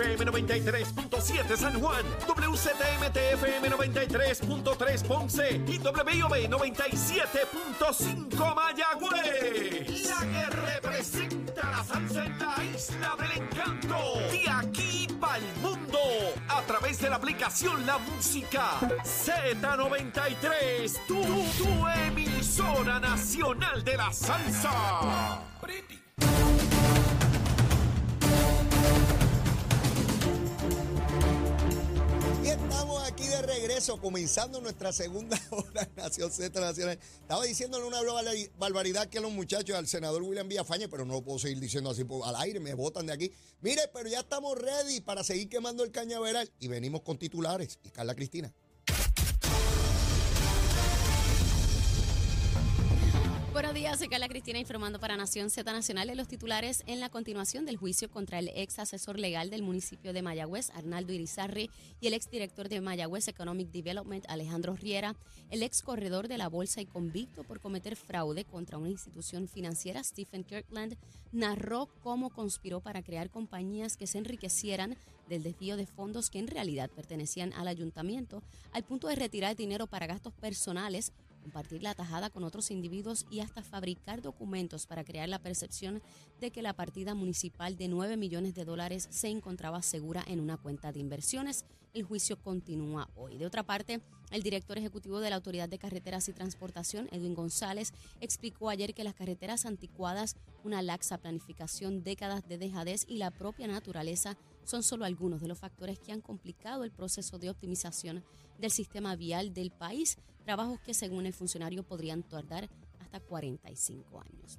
FM 93.7 San Juan, WZMTFM 93.3 Ponce y WIOB 97.5 Mayagüez. La que representa la salsa en la isla del encanto. De aquí para el mundo. A través de la aplicación La Música Z93. Tu, tu emisora nacional de la salsa. Y estamos aquí de regreso, comenzando nuestra segunda hora en Nación Z Nacional. Estaba diciéndole una barbar- barbaridad que los muchachos al senador William Villafañe, pero no lo puedo seguir diciendo así al aire, me botan de aquí. Mire, pero ya estamos ready para seguir quemando el cañaveral y venimos con titulares. Y Carla Cristina. Buenos días, soy Carla Cristina informando para Nación Z Nacional de los titulares en la continuación del juicio contra el ex asesor legal del municipio de Mayagüez, Arnaldo Irizarri, y el ex director de Mayagüez Economic Development, Alejandro Riera, el ex corredor de la bolsa y convicto por cometer fraude contra una institución financiera, Stephen Kirkland, narró cómo conspiró para crear compañías que se enriquecieran del desvío de fondos que en realidad pertenecían al ayuntamiento, al punto de retirar dinero para gastos personales compartir la tajada con otros individuos y hasta fabricar documentos para crear la percepción de que la partida municipal de 9 millones de dólares se encontraba segura en una cuenta de inversiones. El juicio continúa hoy. De otra parte, el director ejecutivo de la Autoridad de Carreteras y Transportación, Edwin González, explicó ayer que las carreteras anticuadas, una laxa planificación, décadas de dejadez y la propia naturaleza son solo algunos de los factores que han complicado el proceso de optimización del sistema vial del país, trabajos que según el funcionario podrían tardar hasta 45 años.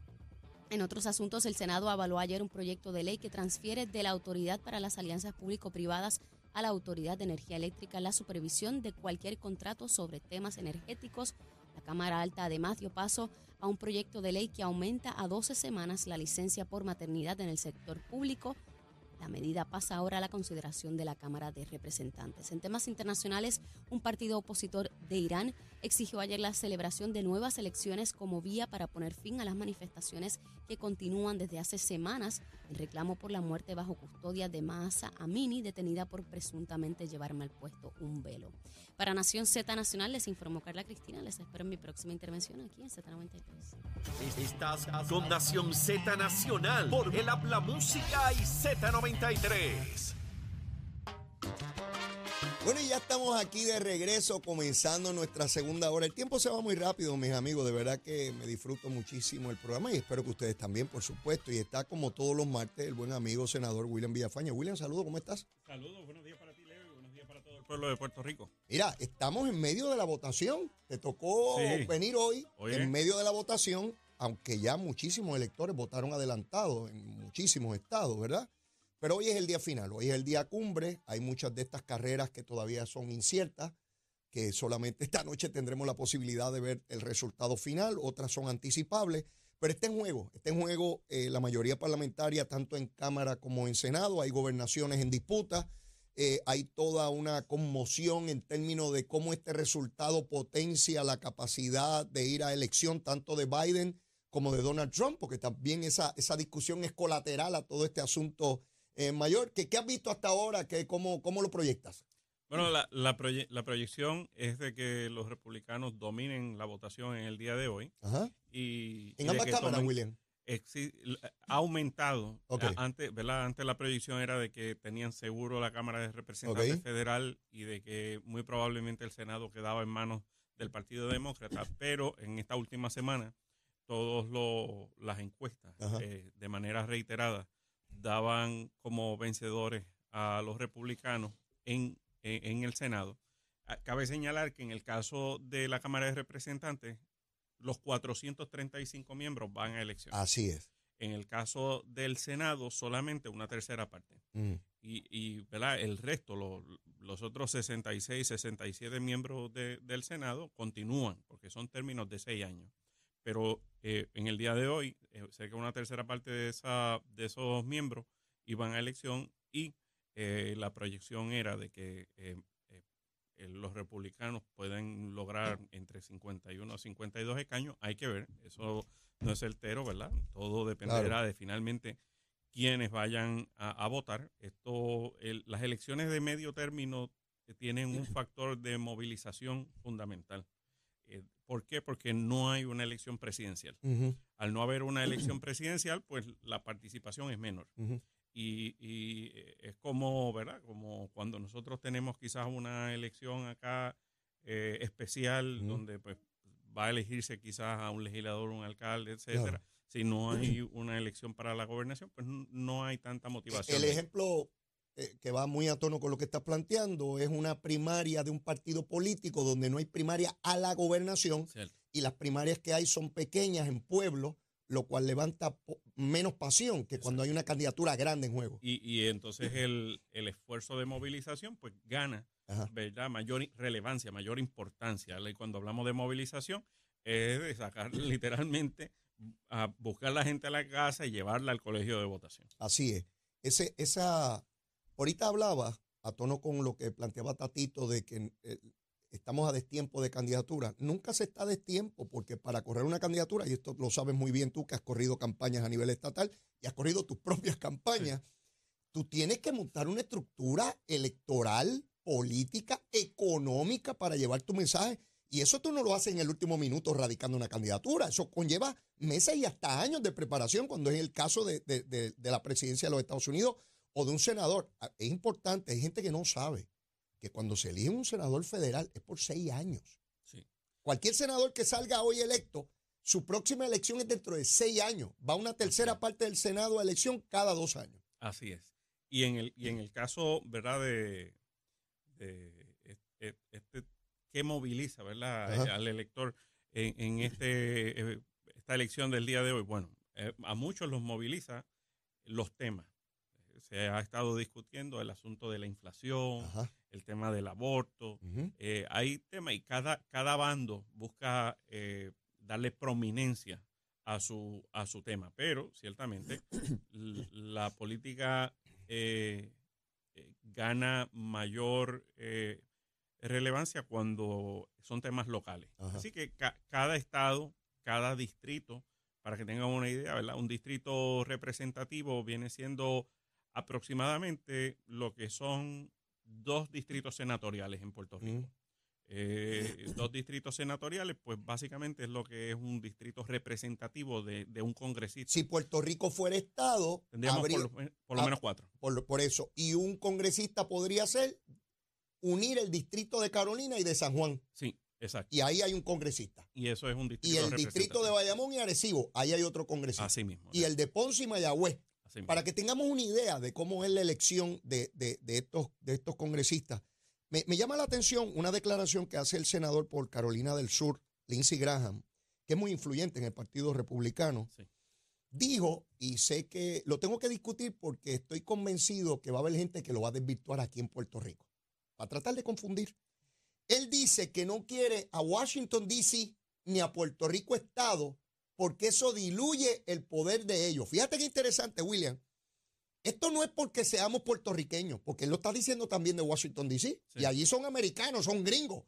En otros asuntos, el Senado avaló ayer un proyecto de ley que transfiere de la Autoridad para las Alianzas Público-Privadas a la Autoridad de Energía Eléctrica la supervisión de cualquier contrato sobre temas energéticos. La Cámara Alta además dio paso a un proyecto de ley que aumenta a 12 semanas la licencia por maternidad en el sector público. La medida pasa ahora a la consideración de la Cámara de Representantes. En temas internacionales, un partido opositor de Irán exigió ayer la celebración de nuevas elecciones como vía para poner fin a las manifestaciones que continúan desde hace semanas en reclamo por la muerte bajo custodia de Mahsa Amini, detenida por presuntamente llevar mal puesto un velo. Para Nación Z Nacional les informó Carla Cristina. Les espero en mi próxima intervención aquí en Z93. Estás con Nación Z Nacional por el Habla Música y Z93. Bueno, y ya estamos aquí de regreso, comenzando nuestra segunda hora. El tiempo se va muy rápido, mis amigos. De verdad que me disfruto muchísimo el programa y espero que ustedes también, por supuesto. Y está como todos los martes el buen amigo senador William Villafaña. William, saludos, ¿cómo estás? Saludos, buenos días para ti, Leo, y buenos días para todo el pueblo de Puerto Rico. Mira, estamos en medio de la votación. Te tocó Sí. venir hoy Oye. en medio de la votación, aunque ya muchísimos electores votaron adelantado en muchísimos estados, ¿verdad? Pero hoy es el día final, hoy es el día cumbre. Hay muchas de estas carreras que todavía son inciertas, que solamente esta noche tendremos la posibilidad de ver el resultado final, otras son anticipables. Pero está en juego, está en juego eh, la mayoría parlamentaria, tanto en Cámara como en Senado. Hay gobernaciones en disputa. Eh, hay toda una conmoción en términos de cómo este resultado potencia la capacidad de ir a elección tanto de Biden como de Donald Trump, porque también esa, esa discusión es colateral a todo este asunto eh, mayor. ¿Qué, qué has visto hasta ahora? ¿Qué, cómo, ¿Cómo lo proyectas? Bueno, la, la, proye- la proyección es de que los republicanos dominen la votación en el día de hoy. Ajá. Y, En ambas cámaras, tomen- William. ha aumentado. Antes, ¿verdad? Antes la proyección era de que tenían seguro la Cámara de Representantes. Federal y de que muy probablemente el Senado quedaba en manos del Partido Demócrata, pero en esta última semana todas las encuestas eh, de manera reiterada daban como vencedores a los republicanos en, en, en el Senado. Ah, Cabe señalar que en el caso de la Cámara de Representantes, los 435 miembros van a elección. Así es. En el caso del Senado, solamente una tercera parte. Mm. Y, y ¿verdad? el resto, lo- los otros 66, 67 miembros de- del Senado continúan, porque son términos de seis años. Pero eh, en el día de hoy, eh, cerca de una tercera parte de, esa, de esos miembros iban a elección y eh, la proyección era de que eh, eh, los republicanos pueden lograr entre 51 a 52 escaños. Hay que ver, eso no es certero, ¿verdad? Todo dependerá Claro. de finalmente quienes vayan a, votar. Esto, las elecciones de medio término tienen un factor de movilización fundamental. Eh, ¿Por qué? Porque no hay una elección presidencial. Al no haber una elección presidencial, pues la participación es menor. y, eh, es como, ¿verdad? Como cuando nosotros tenemos quizás una elección acá eh, especial, donde pues va a elegirse quizás a un legislador, un alcalde, etcétera. Si no hay una elección para la gobernación, pues no hay tanta motivación. El ejemplo eh, que va muy a tono con lo que estás planteando es una primaria de un partido político donde no hay primaria a la gobernación y las primarias que hay son pequeñas en pueblos, lo cual levanta menos pasión que cuando hay una candidatura grande en juego. Y, entonces el, el, esfuerzo de movilización pues gana ¿verdad? mayor relevancia, mayor importancia. Y cuando hablamos de movilización es de sacar literalmente a buscar la gente a la casa y llevarla al colegio de votación. Así es. Ese, esa, ahorita hablaba, a tono con lo que planteaba Tatito, de que eh, estamos a destiempo de candidatura. Nunca se está a destiempo, porque para correr una candidatura, y esto lo sabes muy bien tú, que has corrido campañas a nivel estatal y has corrido tus propias campañas, tú tienes que montar una estructura electoral, política, económica para llevar tu mensaje y eso tú no lo haces en el último minuto radicando una candidatura. Eso conlleva meses y hasta años de preparación cuando es el caso de, la presidencia de los Estados Unidos o de un senador. Ah, es importante, hay gente que no sabe que cuando se elige un senador federal es por seis años. Cualquier senador que salga hoy electo, su próxima elección es dentro de seis años. Va una tercera parte del Senado a elección cada dos años. Así es. Y en el, y en el caso, ¿verdad? De, este qué moviliza ¿verdad? al elector en, este, eh, esta elección del día de hoy. Bueno, eh, a muchos los moviliza los temas. Se ha estado discutiendo el asunto de la inflación, el tema del aborto. Eh, hay temas y cada, cada bando busca darle prominencia a su, a su tema. Pero ciertamente la política gana mayor relevancia cuando son temas locales. Así que cada estado, cada distrito, para que tengan una idea, ¿verdad? Un distrito representativo viene siendo aproximadamente lo que son dos distritos senatoriales en Puerto Rico. Eh, dos distritos senatoriales, pues básicamente es lo que es un distrito representativo de, un congresista. Si Puerto Rico fuera Estado, tendríamos por, lo, menos cuatro. Por, por, eso. Y un congresista podría ser unir el distrito de Carolina y de San Juan. Sí, exacto. Y ahí hay un congresista. Y eso es un distrito. Y el distrito de Bayamón y Arecibo, ahí hay otro congresista. Así mismo. Y el de Ponce y Mayagüez. Para que tengamos una idea de cómo es la elección de, estos, de estos congresistas. Me, llama la atención una declaración que hace el senador por Carolina del Sur, Lindsey Graham, que es muy influyente en el Partido Republicano. Dijo, y sé que lo tengo que discutir porque estoy convencido que va a haber gente que lo va a desvirtuar aquí en Puerto Rico a tratar de confundir. Él dice que no quiere a Washington, D.C. ni a Puerto Rico Estado porque eso diluye el poder de ellos. Fíjate qué interesante, William. Esto no es porque seamos puertorriqueños, porque él lo está diciendo también de Washington, D.C. Y allí son americanos, son gringos.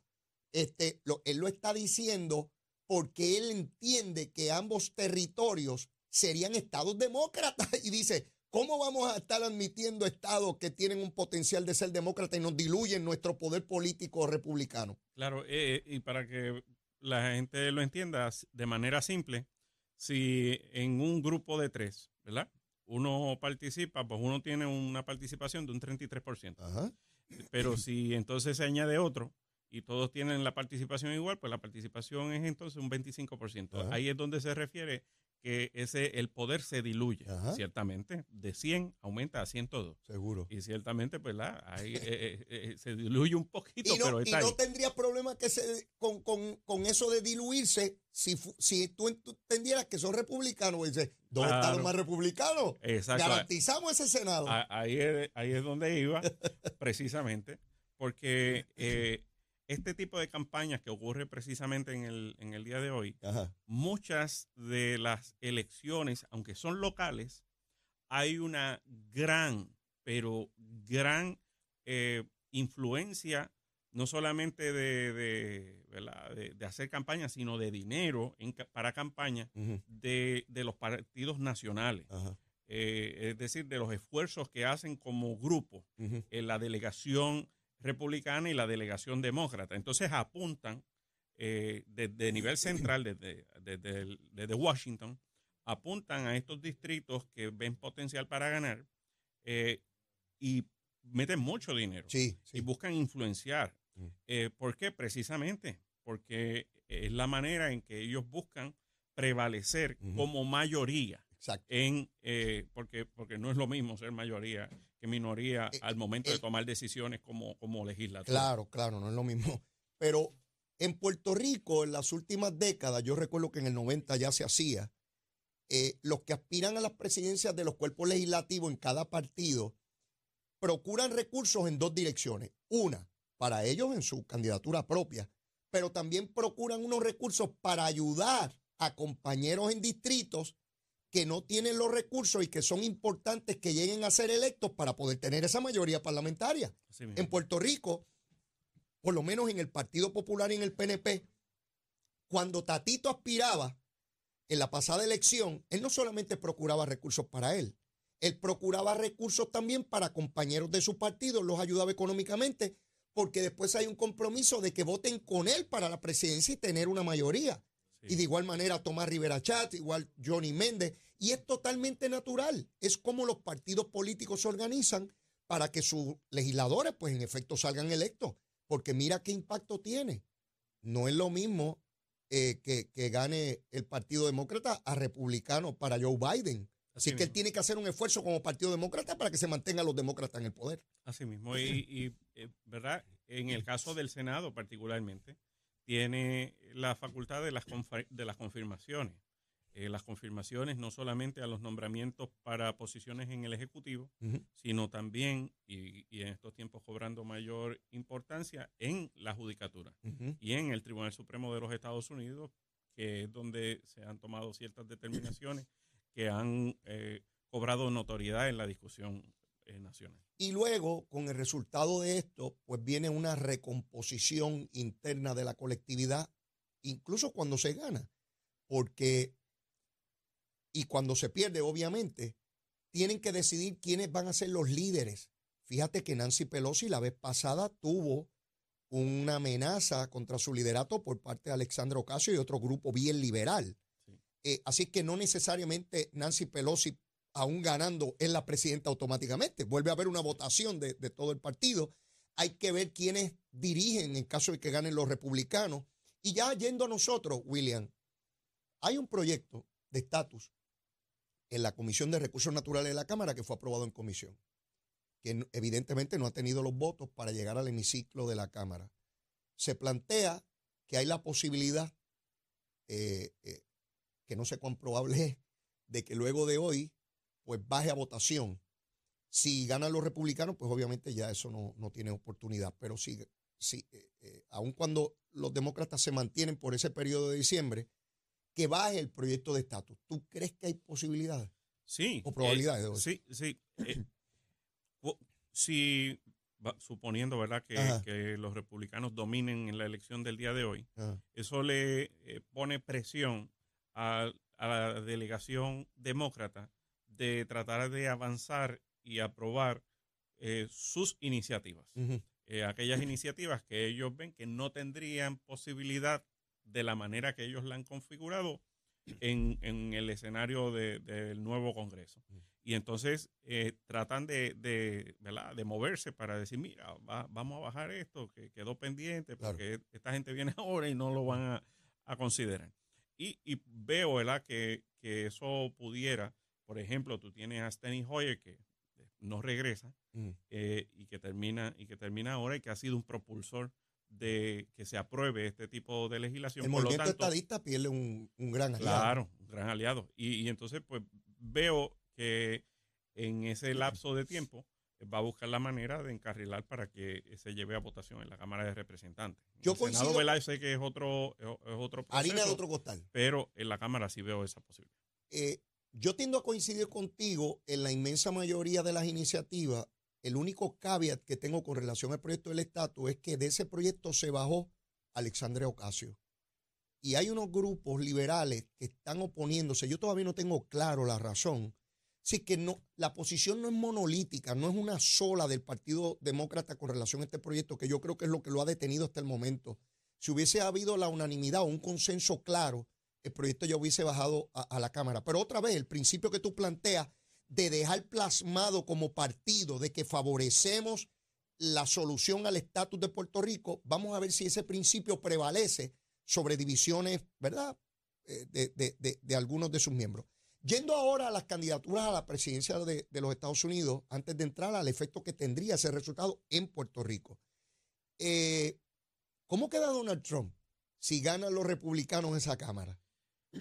Este, él lo está diciendo porque él entiende que ambos territorios serían estados demócratas. Y dice, ¿Cómo vamos a estar admitiendo estados que tienen un potencial de ser demócrata y nos diluyen nuestro poder político republicano? Claro, eh, y para que la gente lo entienda de manera simple, si en un grupo de tres, ¿verdad? Uno participa, pues uno tiene una participación de un 33%. Ajá. Pero si entonces se añade otro y todos tienen la participación igual, pues la participación es entonces un 25%. Ahí es donde se refiere que ese el poder se diluye, ciertamente, de 100 aumenta a 102. Seguro. Y ciertamente, pues la, ahí, eh, eh, eh, se diluye un poquito, pero está Y no tendría problema que se, con, con, con, eso de diluirse si, si tú entendieras que son republicanos, dices, ¿dónde están los más republicanos? Exacto. Garantizamos ese Senado. Ahí es, ahí es donde iba, precisamente, porque este tipo de campañas que ocurre precisamente en el, en el día de hoy, muchas de las elecciones, aunque son locales, hay una gran, pero gran eh, influencia, no solamente de, de, de, hacer campañas, sino de dinero para campaña de, los partidos nacionales. eh, es decir, de los esfuerzos que hacen como grupo en la delegación republicana y la delegación demócrata. Entonces apuntan eh, desde nivel central, desde, desde, Washington, apuntan a estos distritos que ven potencial para ganar eh, y meten mucho dinero y buscan influenciar. Mm. Eh, ¿Por qué? Precisamente porque es la manera en que ellos buscan prevalecer como mayoría. En, eh, porque, porque no es lo mismo ser mayoría que minoría eh, al momento de tomar decisiones como, como legislador. Claro, claro, no es lo mismo. Pero en Puerto Rico, en las últimas décadas, yo recuerdo que en el 90 ya se hacía, los que aspiran a las presidencias de los cuerpos legislativos en cada partido procuran recursos en dos direcciones. Una, para ellos en su candidatura propia, pero también procuran unos recursos para ayudar a compañeros en distritos que no tienen los recursos y que son importantes que lleguen a ser electos para poder tener esa mayoría parlamentaria. En Puerto Rico, por lo menos en el Partido Popular y en el PNP, cuando Tatito aspiraba en la pasada elección, él no solamente procuraba recursos para él, él procuraba recursos también para compañeros de su partido, los ayudaba económicamente, porque después hay un compromiso de que voten con él para la presidencia y tener una mayoría. Y de igual manera Tomás Rivera Chat, igual Johnny Méndez. Y es totalmente natural. Es como los partidos políticos se organizan para que sus legisladores, pues en efecto, salgan electos. Porque mira qué impacto tiene. No es lo mismo eh, que, que, gane el Partido Demócrata a republicano para Joe Biden. Así, que él tiene que hacer un esfuerzo como Partido Demócrata para que se mantengan los demócratas en el poder. Así mismo. Y, eh, ¿verdad? En el caso del Senado particularmente, tiene la facultad de las, de las confirmaciones. Eh, las confirmaciones no solamente a los nombramientos para posiciones en el Ejecutivo, sino también, y, en estos tiempos cobrando mayor importancia, en la Judicatura y en el Tribunal Supremo de los Estados Unidos, que es donde se han tomado ciertas determinaciones que han eh, cobrado notoriedad en la discusión eh, nacional. Y luego, con el resultado de esto, pues viene una recomposición interna de la colectividad, incluso cuando se gana, porque, y cuando se pierde, obviamente, tienen que decidir quiénes van a ser los líderes. Fíjate que Nancy Pelosi la vez pasada tuvo una amenaza contra su liderato por parte de Alexandra Ocasio y otro grupo bien liberal. Eh, así que no necesariamente Nancy Pelosi, aún ganando, es la presidenta automáticamente. Vuelve a haber una votación de, todo el partido. Hay que ver quiénes dirigen en caso de que ganen los republicanos. Y ya yendo a nosotros, William, hay un proyecto de estatus en la Comisión de Recursos Naturales de la Cámara que fue aprobado en comisión, que evidentemente no ha tenido los votos para llegar al hemiciclo de la Cámara. Se plantea que hay la posibilidad eh, eh, que no sé cuán probable es de que luego de hoy pues baje a votación. Si ganan los republicanos, pues obviamente ya eso no, tiene oportunidad. Pero si, si eh, eh, aun cuando los demócratas se mantienen por ese periodo de diciembre, que baje el proyecto de estatus. ¿Tú crees que hay posibilidades? Sí. ¿O probabilidades? Eh, sí, sí. si, suponiendo, ¿verdad?, que, los republicanos dominen en la elección del día de hoy, eso le pone presión a, la delegación demócrata de tratar de avanzar y aprobar eh, sus iniciativas. Eh, aquellas iniciativas que ellos ven que no tendrían posibilidad de la manera que ellos la han configurado en, el escenario del nuevo Congreso. Y entonces eh, tratan de, de, moverse para decir, mira, vamos a bajar esto que quedó pendiente porque esta gente viene ahora y no lo van a considerar. Y, veo, ¿verdad?, que, eso pudiera, por ejemplo, tú tienes a Steny Hoyer que no regresa mm. eh, y que termina y que termina ahora y que ha sido un propulsor de que se apruebe este tipo de legislación. El movimiento estadista pierde un, gran aliado. Claro, un gran aliado. Y, y entonces, pues veo que en ese lapso de tiempo va a buscar la manera de encarrilar para que se lleve a votación en la Cámara de Representantes. Yo el Senado, sé que es otro, es otro proceso, Harina de otro costal. Pero en la Cámara sí veo esa posibilidad. Eh, yo tiendo a coincidir contigo en la inmensa mayoría de las iniciativas. El único caveat que tengo con relación al proyecto del estatus es que de ese proyecto se bajó Alexandre Ocasio. Y hay unos grupos liberales que están oponiéndose. Yo todavía no tengo claro la razón, Sí, que no, la posición no es monolítica, no es una sola del Partido Demócrata con relación a este proyecto, que yo creo que es lo que lo ha detenido hasta el momento. Si hubiese habido la unanimidad o un consenso claro, el proyecto ya hubiese bajado a, la Cámara. Pero otra vez, el principio que tú planteas de dejar plasmado como partido de que favorecemos la solución al estatus de Puerto Rico, vamos a ver si ese principio prevalece sobre divisiones, ¿verdad?, eh, de, algunos de sus miembros. Yendo ahora a las candidaturas a la presidencia de, los Estados Unidos, antes de entrar al efecto que tendría ese resultado en Puerto Rico. Eh, ¿Cómo queda Donald Trump si ganan los republicanos esa Cámara?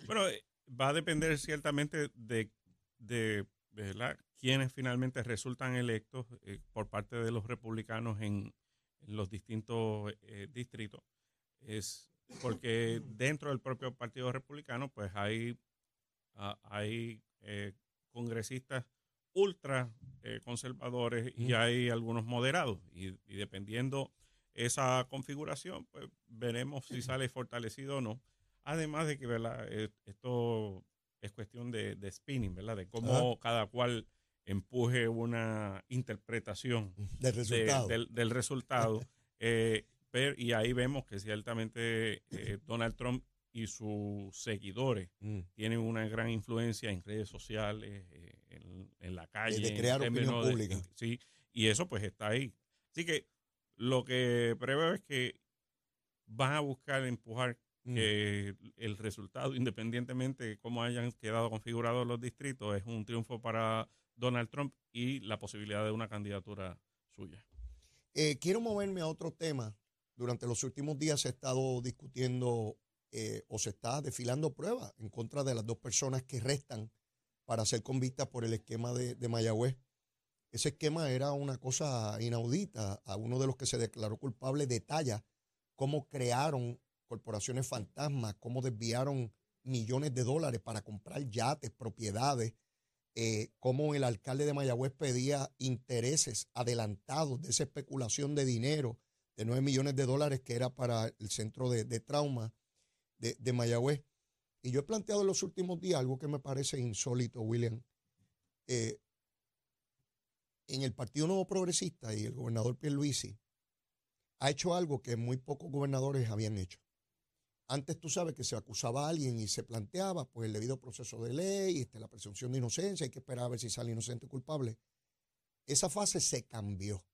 Bueno, eh, va a depender ciertamente de, de ¿verdad? quienes finalmente resultan electos por parte de los republicanos en, los distintos distritos. Es porque dentro del propio Partido Republicano, pues hay, hay eh, congresistas ultra eh, conservadores y hay algunos moderados. Y, dependiendo esa configuración, pues veremos si sale fortalecido o no. Además de que, ¿verdad? Eh, esto es cuestión de, spinning, ¿verdad? De cómo cada cual empuje una interpretación del resultado. del, resultado y ahí vemos que ciertamente eh, Donald Trump y sus seguidores mm. tienen una gran influencia en redes sociales, eh, en, la calle. de crear opinión pública. sí, y eso pues está ahí. Así que lo que preveo es que van a buscar empujar mm. el resultado, independientemente de cómo hayan quedado configurados los distritos, es un triunfo para Donald Trump y la posibilidad de una candidatura suya. Eh, quiero moverme a otro tema durante los últimos días se ha estado discutiendo eh, o se está desfilando pruebas en contra de las dos personas que restan para ser convictas por el esquema de, de Mayagüez. Ese esquema era una cosa inaudita. A uno de los que se declaró culpable detalla cómo crearon corporaciones fantasmas, cómo desviaron millones de dólares para comprar yates, propiedades, eh, cómo el alcalde de Mayagüez pedía intereses adelantados de esa especulación de dinero de 9 millones de dólares que era para el centro de, trauma de, Mayagüez. Y yo he planteado en los últimos días algo que me parece insólito, William. Eh, en el Partido Nuevo Progresista y el gobernador Pierluisi ha hecho algo que muy pocos gobernadores habían hecho. Antes tú sabes que se acusaba a alguien y se planteaba pues el debido proceso de ley, este, la presunción de inocencia, hay que esperar a ver si sale inocente o culpable. Esa fase se cambió.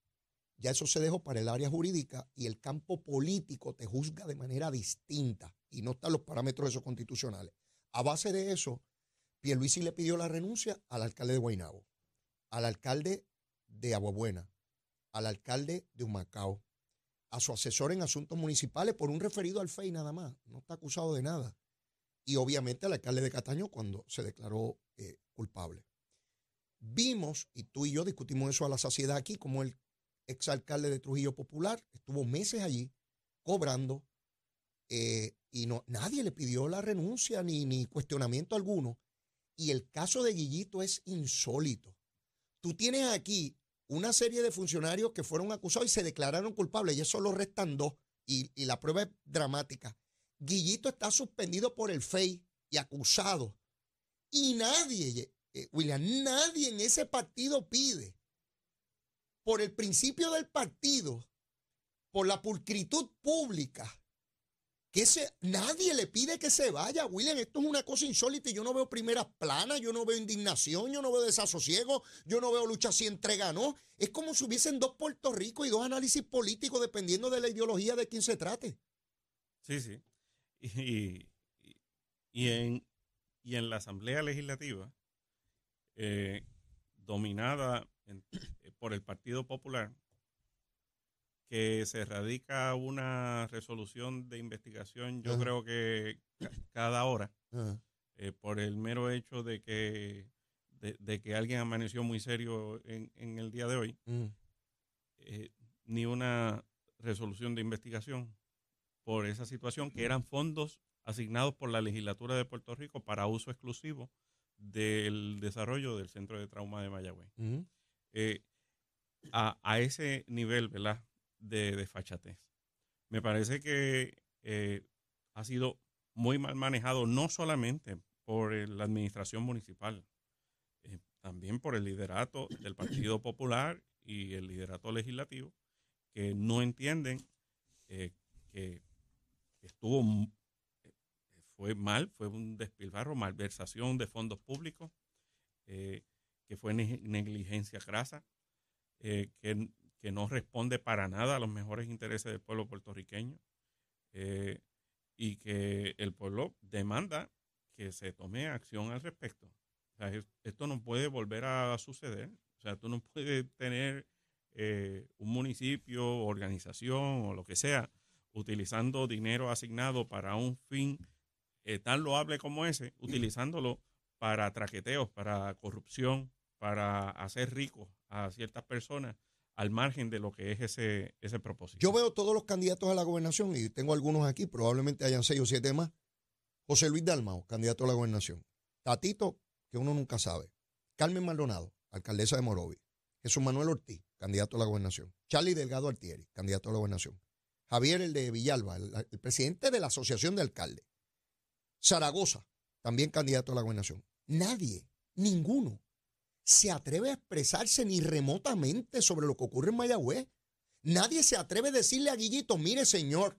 Ya eso se dejó para el área jurídica y el campo político te juzga de manera distinta y no están los parámetros esos constitucionales. A base de eso, Pierluisi le pidió la renuncia al alcalde de Guaynabo, al alcalde de Aguabuena, al alcalde de Humacao, a su asesor en asuntos municipales por un referido al FEI nada más, no está acusado de nada. Y obviamente al alcalde de Cataño cuando se declaró eh, culpable. Vimos, y tú y yo discutimos eso a la saciedad aquí, como el exalcalde de Trujillo Popular, estuvo meses allí cobrando eh, y no, nadie le pidió la renuncia ni, ni cuestionamiento alguno. Y el caso de Guillito es insólito. Tú tienes aquí una serie de funcionarios que fueron acusados y se declararon culpables y eso lo restan dos y, la prueba es dramática. Guillito está suspendido por el FEI y acusado. Y nadie, eh, William, nadie en ese partido pide por el principio del partido, por la pulcritud pública, que nadie le pide que se vaya, William. Esto es una cosa insólita y yo no veo primeras planas, yo no veo indignación, yo no veo desasosiego, yo no veo lucha si entrega, no. Es como si hubiesen dos Puerto Rico y dos análisis políticos dependiendo de la ideología de quien se trate. Sí, sí. Y, y, en, y en la Asamblea Legislativa, eh, dominada eh, por el Partido Popular que se radica una resolución de investigación, yo creo que cada hora, eh, por el mero hecho de que, de, que alguien amaneció muy serio en, el día de hoy, eh, ni una resolución de investigación por esa situación, que eran fondos asignados por la legislatura de Puerto Rico para uso exclusivo del desarrollo del Centro de Trauma de Mayagüez. Eh, a, ese nivel ¿verdad? De desfachatez. Me parece que eh, ha sido muy mal manejado no solamente por la administración municipal, eh, también por el liderato del Partido Popular y el liderato legislativo, que no entienden eh, que estuvo eh, fue mal, fue un despilfarro, malversación de fondos públicos, eh, que fue negligencia grasa, que, que, no responde para nada a los mejores intereses del pueblo puertorriqueño y que el pueblo demanda que se tome acción al respecto. O sea, esto no puede volver a suceder. O sea, tú no puedes tener eh, un municipio, organización o lo que sea, utilizando dinero asignado para un fin eh, tan loable como ese, utilizándolo para traqueteos, para corrupción, para hacer ricos a ciertas personas al margen de lo que es ese, ese propósito. Yo veo todos los candidatos a la gobernación y tengo algunos aquí, probablemente hayan seis o siete más. José Luis Dalmao, candidato a la gobernación. Tatito, que uno nunca sabe. Carmen Maldonado, alcaldesa de Morovi. Jesús Manuel Ortiz, candidato a la gobernación. Charlie Delgado Altieri, candidato a la gobernación. Javier, el de Villalba, el, presidente de la Asociación de Alcaldes. Zaragoza, también candidato a la gobernación. Nadie, ninguno, se atreve a expresarse ni remotamente sobre lo que ocurre en Mayagüez. Nadie se atreve a decirle a Guillito, mire señor,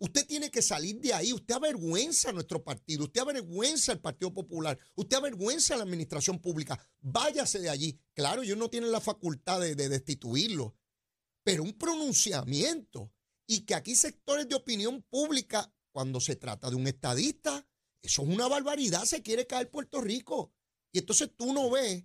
Usted tiene que salir de ahí. Usted avergüenza a nuestro partido. Usted avergüenza al Partido Popular. Usted avergüenza a la administración pública. Váyase de allí. Claro, ellos no tienen la facultad de, destituirlo. Pero un pronunciamiento y que aquí sectores de opinión pública, cuando se trata de un estadista, eso es una barbaridad. Se quiere caer Puerto Rico. Y entonces tú no ves.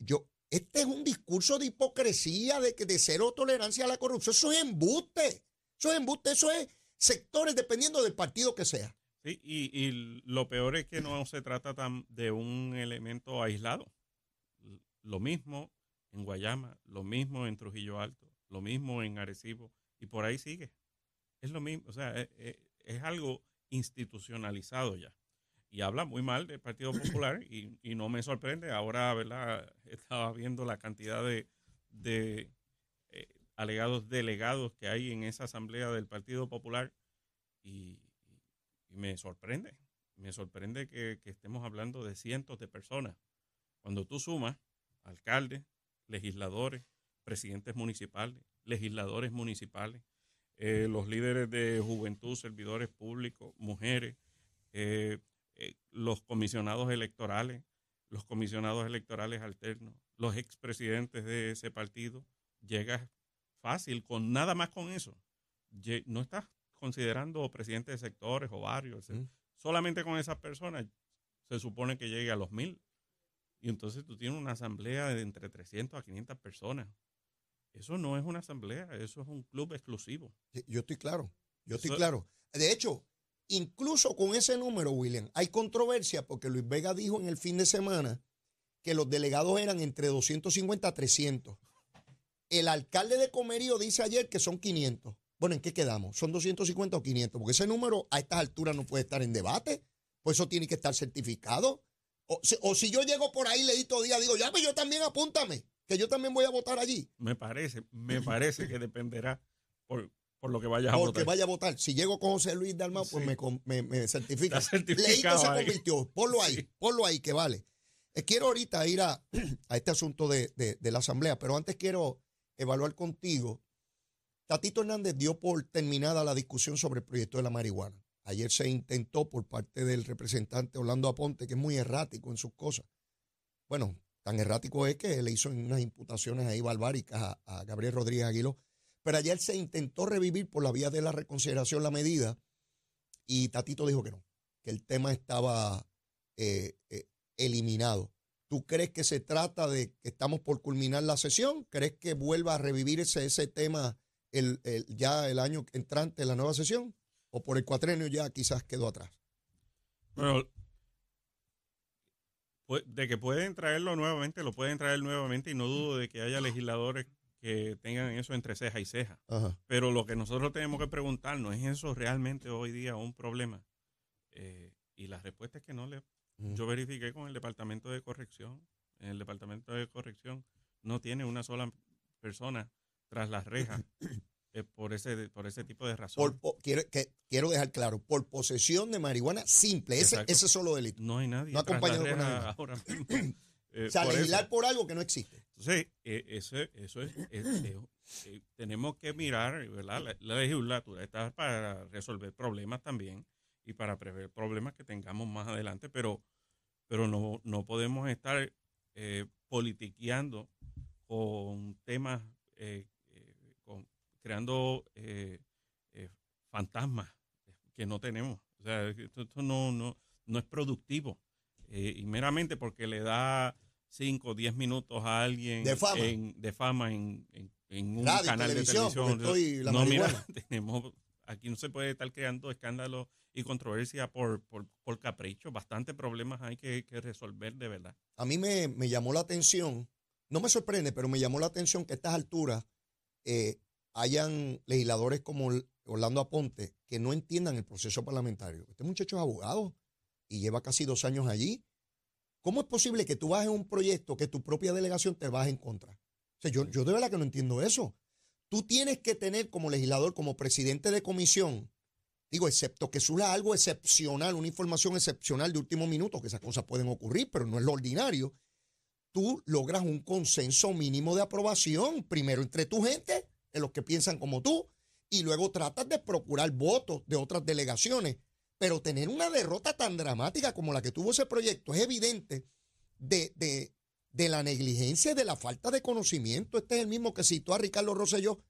Yo, este es un discurso de hipocresía, de, de cero tolerancia a la corrupción. Eso es embuste. Eso es embuste. Eso es sectores dependiendo del partido que sea. Sí, y, lo peor es que no se trata tan de un elemento aislado. Lo mismo en Guayama, lo mismo en Trujillo Alto, lo mismo en Arecibo, y por ahí sigue. Es lo mismo, o sea, es, e, es, algo institucionalizado ya. Y habla muy mal del Partido Popular y, no me sorprende. Ahora, ¿verdad? Estaba viendo la cantidad de, de alegados delegados que hay en esa asamblea del Partido Popular y, me sorprende, me sorprende que, estemos hablando de cientos de personas. Cuando tú sumas alcaldes, legisladores, presidentes municipales, legisladores municipales, eh, los líderes de juventud, servidores públicos, mujeres, eh, eh, los comisionados electorales, los comisionados electorales alternos, los expresidentes de ese partido, llegas fácil, con nada más con eso. No estás considerando presidente de sectores o barrios. Solamente con esas personas se supone que llegue a los mil. Y entonces tú tienes una asamblea de entre 300 a 500 personas. Eso no es una asamblea, eso es un club exclusivo. yo estoy claro, yo estoy claro. De hecho, incluso con ese número, William, hay controversia porque Luis Vega dijo en el fin de semana que los delegados eran entre 250 a 300. El alcalde de Comerío dice ayer que son 500. Bueno, ¿en qué quedamos? ¿Son 250 o 500? Porque ese número a estas alturas no puede estar en debate. Pues eso tiene que estar certificado. O, si yo llego por ahí, leí todo día, digo, ya, pues yo también apúntame, que yo también voy a votar allí. Me parece, me parece que dependerá lo que vayas a votar. Porque vaya a votar. Si llego con José Luis Dalmau, pues me, me, certifica. Leí que se convirtió. Ponlo ahí, ponlo ahí, que vale. Eh, quiero ahorita ir a, este asunto de, de la asamblea, pero antes quiero evaluar contigo. Tatito Hernández dio por terminada la discusión sobre el proyecto de la marihuana. Ayer se intentó por parte del representante Orlando Aponte, que es muy errático en sus cosas. Bueno, tan errático es que le hizo unas imputaciones ahí barbáricas a, Gabriel Rodríguez Aguiló. Pero ayer se intentó revivir por la vía de la reconsideración la medida y Tatito dijo que no, que el tema estaba eh, eh, eliminado. ¿Tú crees que se trata de que estamos por culminar la sesión? ¿Crees que vuelva a revivir ese, tema el, ya el año entrante, la nueva sesión? ¿O por el cuatrenio ya quizás quedó atrás? Bueno, de que pueden traerlo nuevamente, lo pueden traer nuevamente y no dudo de que haya legisladores que tengan eso entre ceja y ceja. Pero lo que nosotros tenemos que preguntarnos es eso realmente hoy día un problema. Eh, y la respuesta es que no le yo verifiqué con el departamento de corrección. En el departamento de corrección no tiene una sola persona tras las rejas eh, por, ese, por ese tipo de razón. quiero, que, quiero dejar claro, por posesión de marihuana simple, ese, ese solo delito. No hay nadie. No acompañado con ahora eh, O sea, por eso. legislar por algo que no existe. Entonces, eh, eso, eso es, es- es- eh, tenemos que mirar, ¿verdad? La, la legislatura está para resolver problemas también y para prever problemas que tengamos más adelante, pero, pero no, no podemos estar eh, politiqueando con temas, eh, con- creando fantasmas que no tenemos. O sea, esto, esto no, no, no es productivo. Eh, y meramente porque le da 5 o 10 minutos a alguien De fama. en, de fama en, en- en un Radio, canal de televisión, estoy la no, mira, tenemos, aquí no se puede estar creando escándalos y controversia por, por, por capricho. Bastantes problemas hay que, que resolver de verdad. A mí me, me llamó la atención, no me sorprende, pero me llamó la atención que a estas alturas eh, hayan legisladores como Orlando Aponte que no entiendan el proceso parlamentario. Este muchacho es abogado y lleva casi dos años allí. ¿Cómo es posible que tú bajes un proyecto que tu propia delegación te baje en contra? Yo de verdad que no entiendo eso. Tú tienes que tener como legislador, como presidente de comisión, digo, excepto que surja algo excepcional, una información excepcional de último minuto, que esas cosas pueden ocurrir, pero no es lo ordinario, tú logras un consenso mínimo de aprobación, primero entre tu gente, en los que piensan como tú, y luego tratas de procurar votos de otras delegaciones. Pero tener una derrota tan dramática como la que tuvo ese proyecto es evidente de, de, de la negligencia y de la falta de conocimiento. Este es el mismo que citó a Ricardo Rosselló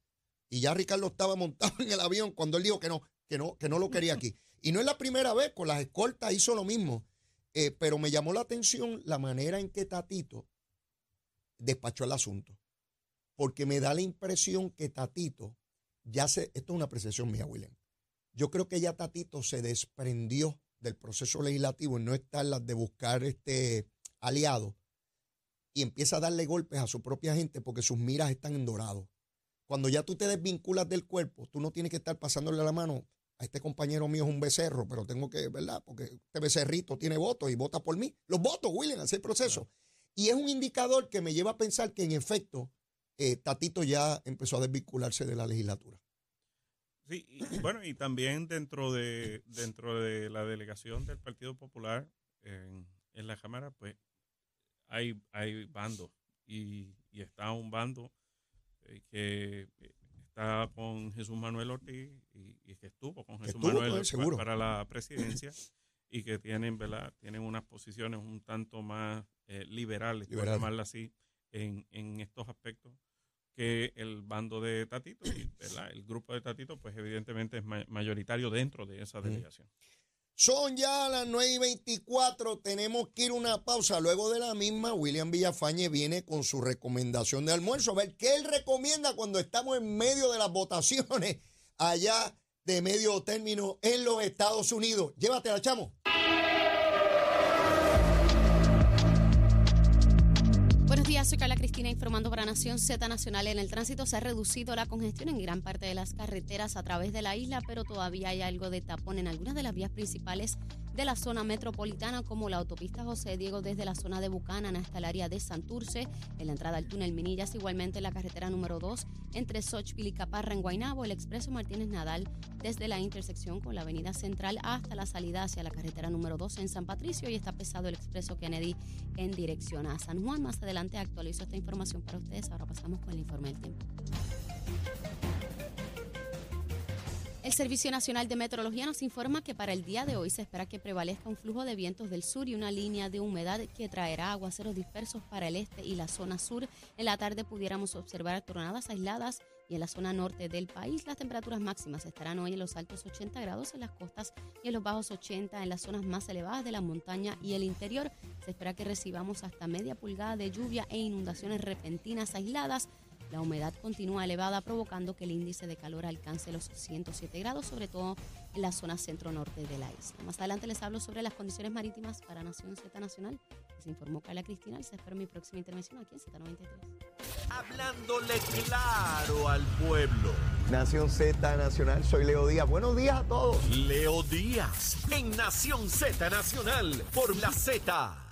y ya Ricardo estaba montado en el avión cuando él dijo que no, que no, que no lo quería aquí. Y no es la primera vez, con las escoltas hizo lo mismo. Eh, pero me llamó la atención la manera en que Tatito despachó el asunto. Porque me da la impresión que Tatito ya se, esto es una apreciación mía, William. Yo creo que ya Tatito se desprendió del proceso legislativo y no está en las de buscar este aliado y empieza a darle golpes a su propia gente porque sus miras están en dorado. Cuando ya tú te desvinculas del cuerpo, tú no tienes que estar pasándole la mano a este compañero mío es un becerro, pero tengo que, ¿verdad? Porque este becerrito tiene votos y vota por mí. Los votos, William, hace el proceso. Y es un indicador que me lleva a pensar que en efecto eh, Tatito ya empezó a desvincularse de la legislatura. Sí, y, bueno, y también dentro de dentro de la delegación del Partido Popular en, en la Cámara, pues hay, hay bandos y, y está un bando eh, que eh, está con Jesús Manuel Ortiz y, y que estuvo con Jesús estuvo Manuel pa- seguro. para la presidencia y que tienen, ¿verdad? Tienen unas posiciones un tanto más eh, liberales, por Liberales. llamarla así, en, en estos aspectos que el bando de Tatito y ¿verdad? el grupo de Tatito, pues evidentemente es ma- mayoritario dentro de esa delegación. Son ya las 9 y 24, tenemos que ir una pausa. Luego de la misma, William Villafañe viene con su recomendación de almuerzo. A ver qué él recomienda cuando estamos en medio de las votaciones allá de medio término en los Estados Unidos. Llévatela, chamo. Soy Carla Cristina informando para Nación Z Nacional. En el tránsito se ha reducido la congestión en gran parte de las carreteras a través de la isla, pero todavía hay algo de tapón en algunas de las vías principales de la zona metropolitana, como la autopista José Diego desde la zona de Bucanan hasta el área de Santurce, en la entrada al túnel Minillas, igualmente la carretera número 2 entre Xochipil y Caparra en Guaynabo, el expreso Martínez Nadal desde la intersección con la avenida Central hasta la salida hacia la carretera número 2 en San Patricio y está pesado el expreso Kennedy en dirección a San Juan. Más adelante actualizo esta información para ustedes. Ahora pasamos con el informe del tiempo. El Servicio Nacional de Meteorología nos informa que para el día de hoy se espera que prevalezca un flujo de vientos del sur y una línea de humedad que traerá aguaceros dispersos para el este y la zona sur. En la tarde pudiéramos observar tornadas aisladas y en la zona norte del país las temperaturas máximas estarán hoy en los altos 80 grados en las costas y en los bajos 80 en las zonas más elevadas de la montaña y el interior. Se espera que recibamos hasta media pulgada de lluvia e inundaciones repentinas aisladas. La humedad continúa elevada, provocando que el índice de calor alcance los 107 grados, sobre todo en la zona centro-norte de la isla. Más adelante les hablo sobre las condiciones marítimas para Nación Z Nacional. Les informó Carla Cristina. Les espero mi próxima intervención aquí en Z93. Hablándole claro al pueblo. Nación Z Nacional, soy Leo Díaz. Buenos días a todos. Leo Díaz en Nación Z Nacional por la Z.